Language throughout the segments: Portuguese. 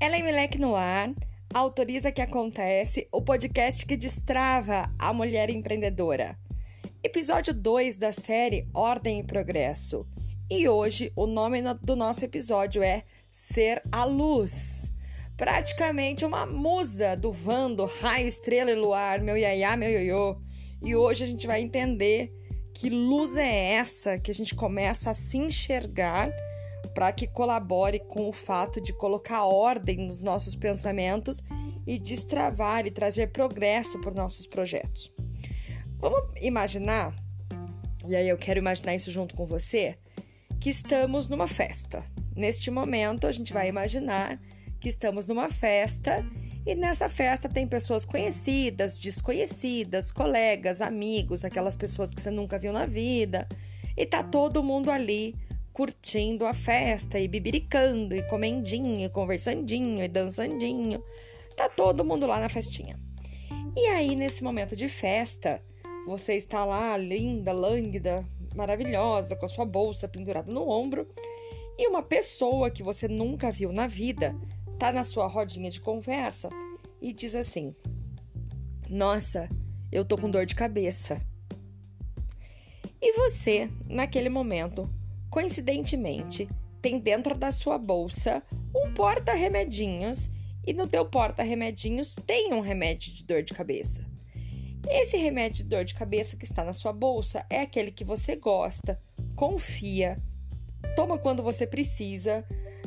Ellen Milek no ar, autoriza que acontece, o podcast que destrava a mulher empreendedora. Episódio 2 da série Ordem e Progresso. E hoje o nome do nosso episódio é Ser a Luz. Praticamente uma musa do Vando, raio, estrela e luar, meu iaiá, meu ioiô. E hoje a gente vai entender que luz é essa que a gente começa a se enxergar para que colabore com o fato de colocar ordem nos nossos pensamentos e destravar e trazer progresso para os nossos projetos. Vamos imaginar, e aí eu quero imaginar isso junto com você, que estamos numa festa. Neste momento, a gente vai imaginar que estamos numa festa e nessa festa tem pessoas conhecidas, desconhecidas, colegas, amigos, aquelas pessoas que você nunca viu na vida, e tá todo mundo ali curtindo a festa e bibiricando e comendinho, e conversandinho e dançandinho. Tá todo mundo lá na festinha. E aí, nesse momento de festa, você está lá linda, lânguida, maravilhosa, com a sua bolsa pendurada no ombro, e uma pessoa que você nunca viu na vida tá na sua rodinha de conversa e diz assim: Nossa, eu tô com dor de cabeça. E você, naquele momento, Coincidentemente, tem dentro da sua bolsa um porta-remedinhos e no teu porta-remedinhos tem um remédio de dor de cabeça. Esse remédio de dor de cabeça que está na sua bolsa é aquele que você gosta, confia, toma quando você precisa,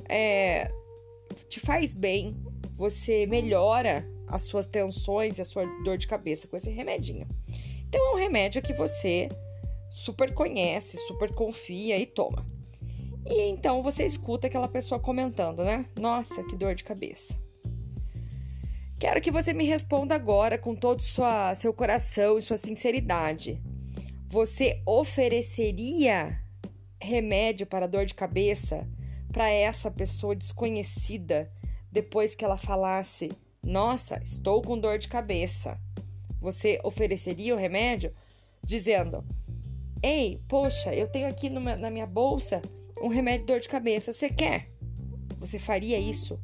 é, te faz bem, você melhora as suas tensões e a sua dor de cabeça com esse remedinho. Então é um remédio que você super conhece, super confia e toma. E então você escuta aquela pessoa comentando, né? Nossa, que dor de cabeça. Quero que você me responda agora com todo sua, seu coração e sua sinceridade. Você ofereceria remédio para dor de cabeça para essa pessoa desconhecida depois que ela falasse: Nossa, estou com dor de cabeça? Você ofereceria o remédio dizendo: Ei, poxa, eu tenho aqui numa, na minha bolsa um remédio de dor de cabeça. Você quer? Você faria isso?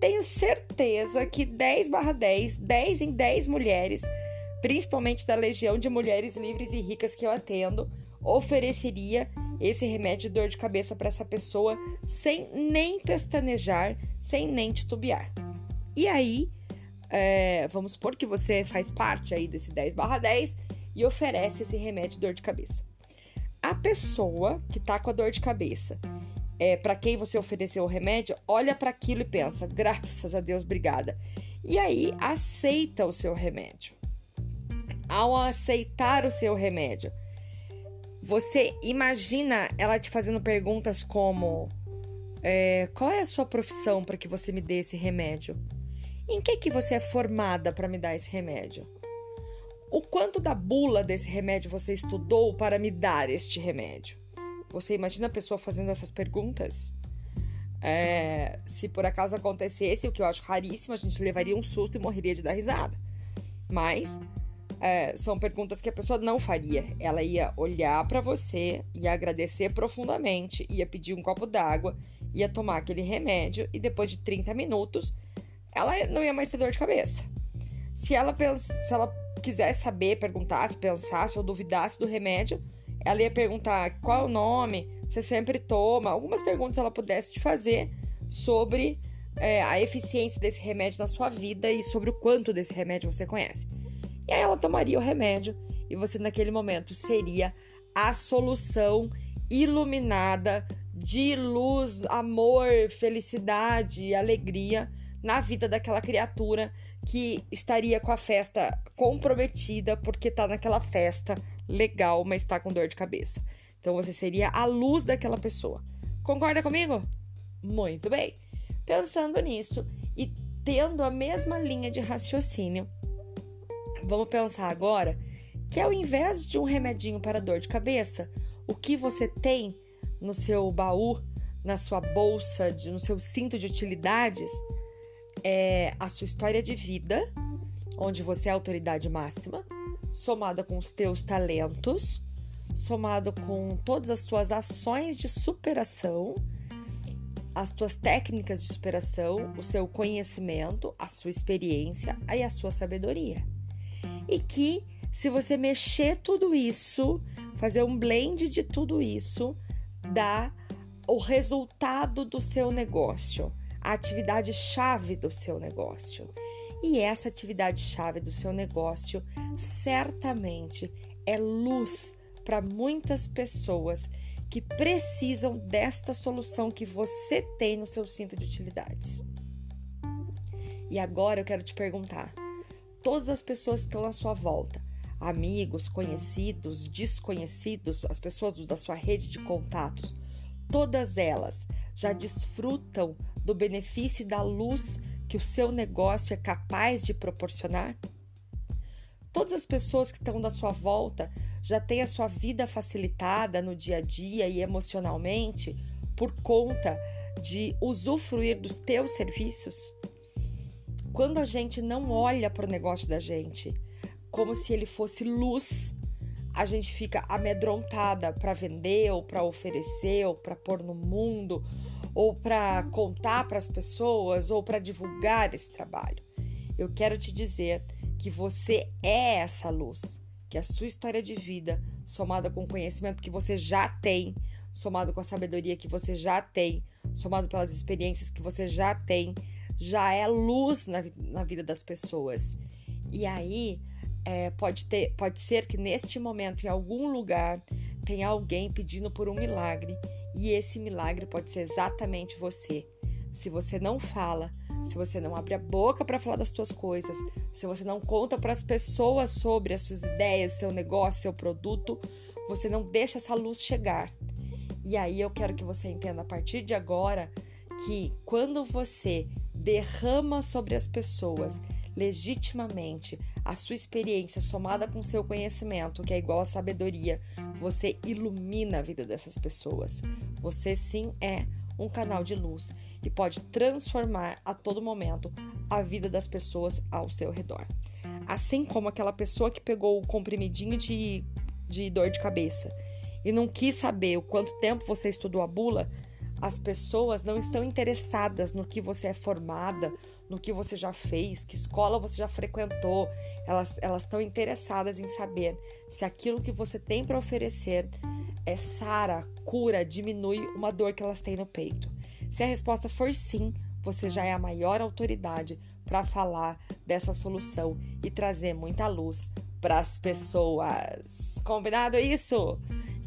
Tenho certeza que 10 barra 10, 10 em 10 mulheres, principalmente da legião de mulheres livres e ricas que eu atendo, ofereceria esse remédio de dor de cabeça para essa pessoa sem nem pestanejar, sem nem titubear. E aí, é, vamos supor que você faz parte aí desse 10 barra 10 e oferece esse remédio de dor de cabeça. A pessoa que tá com a dor de cabeça, é, para quem você ofereceu o remédio, olha para aquilo e pensa: graças a Deus, obrigada. E aí aceita o seu remédio. Ao aceitar o seu remédio, você imagina ela te fazendo perguntas como: é, qual é a sua profissão para que você me dê esse remédio? Em que que você é formada para me dar esse remédio? O quanto da bula desse remédio você estudou para me dar este remédio? Você imagina a pessoa fazendo essas perguntas? É, se por acaso acontecesse, o que eu acho raríssimo, a gente levaria um susto e morreria de dar risada. Mas é, são perguntas que a pessoa não faria. Ela ia olhar para você, ia agradecer profundamente, ia pedir um copo d'água, ia tomar aquele remédio e depois de 30 minutos ela não ia mais ter dor de cabeça. Se ela, pensa, se ela quisesse saber, perguntasse, pensasse ou duvidasse do remédio, ela ia perguntar qual é o nome, você sempre toma, algumas perguntas ela pudesse te fazer sobre é, a eficiência desse remédio na sua vida e sobre o quanto desse remédio você conhece. E aí ela tomaria o remédio e você naquele momento seria a solução iluminada de luz, amor, felicidade, alegria na vida daquela criatura que estaria com a festa comprometida porque tá naquela festa legal, mas tá com dor de cabeça. Então você seria a luz daquela pessoa. Concorda comigo? Muito bem. Pensando nisso e tendo a mesma linha de raciocínio, vamos pensar agora que ao invés de um remedinho para dor de cabeça, o que você tem no seu baú, na sua bolsa, no seu cinto de utilidades, é a sua história de vida, onde você é a autoridade máxima, somada com os teus talentos, somado com todas as suas ações de superação as tuas técnicas de superação, o seu conhecimento, a sua experiência e a sua sabedoria. E que se você mexer tudo isso, fazer um blend de tudo isso, dá o resultado do seu negócio, a atividade chave do seu negócio. E essa atividade chave do seu negócio certamente é luz para muitas pessoas que precisam desta solução que você tem no seu cinto de utilidades. E agora eu quero te perguntar: todas as pessoas que estão na sua volta, amigos, conhecidos, desconhecidos, as pessoas da sua rede de contatos, todas elas já desfrutam do benefício e da luz que o seu negócio é capaz de proporcionar? Todas as pessoas que estão da sua volta já têm a sua vida facilitada no dia a dia e emocionalmente por conta de usufruir dos teus serviços? Quando a gente não olha para o negócio da gente como se ele fosse luz, a gente fica amedrontada para vender ou para oferecer ou para pôr no mundo ou para contar para as pessoas ou para divulgar esse trabalho. Eu quero te dizer que você é essa luz, que a sua história de vida, somada com o conhecimento que você já tem, somado com a sabedoria que você já tem, somado pelas experiências que você já tem, já é luz na, na vida das pessoas. E aí é, pode, ter, pode ser que neste momento, em algum lugar, tenha alguém pedindo por um milagre e esse milagre pode ser exatamente você. Se você não fala, se você não abre a boca para falar das suas coisas, se você não conta para as pessoas sobre as suas ideias, seu negócio, seu produto, você não deixa essa luz chegar. E aí eu quero que você entenda a partir de agora que quando você derrama sobre as pessoas legitimamente a sua experiência somada com seu conhecimento, que é igual a sabedoria, você ilumina a vida dessas pessoas. Você sim é um canal de luz e pode transformar a todo momento a vida das pessoas ao seu redor. Assim como aquela pessoa que pegou o comprimidinho de, de dor de cabeça e não quis saber o quanto tempo você estudou a bula, as pessoas não estão interessadas no que você é formada, no que você já fez, que escola você já frequentou. Elas elas estão interessadas em saber se aquilo que você tem para oferecer é sara, cura, diminui uma dor que elas têm no peito. Se a resposta for sim, você já é a maior autoridade para falar dessa solução e trazer muita luz para as pessoas. Combinado isso?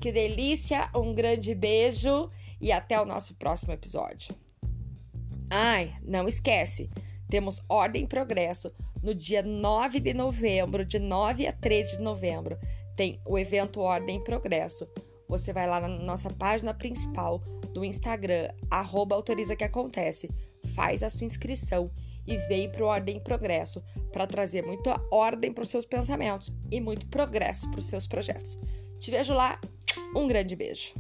Que delícia! Um grande beijo e até o nosso próximo episódio. Ai, não esquece, temos Ordem e Progresso no dia 9 de novembro, de 9 a 13 de novembro. Tem o evento Ordem e Progresso. Você vai lá na nossa página principal do Instagram, arroba autoriza que acontece, faz a sua inscrição e vem para o Ordem e Progresso para trazer muita ordem para os seus pensamentos e muito progresso para os seus projetos. Te vejo lá, um grande beijo.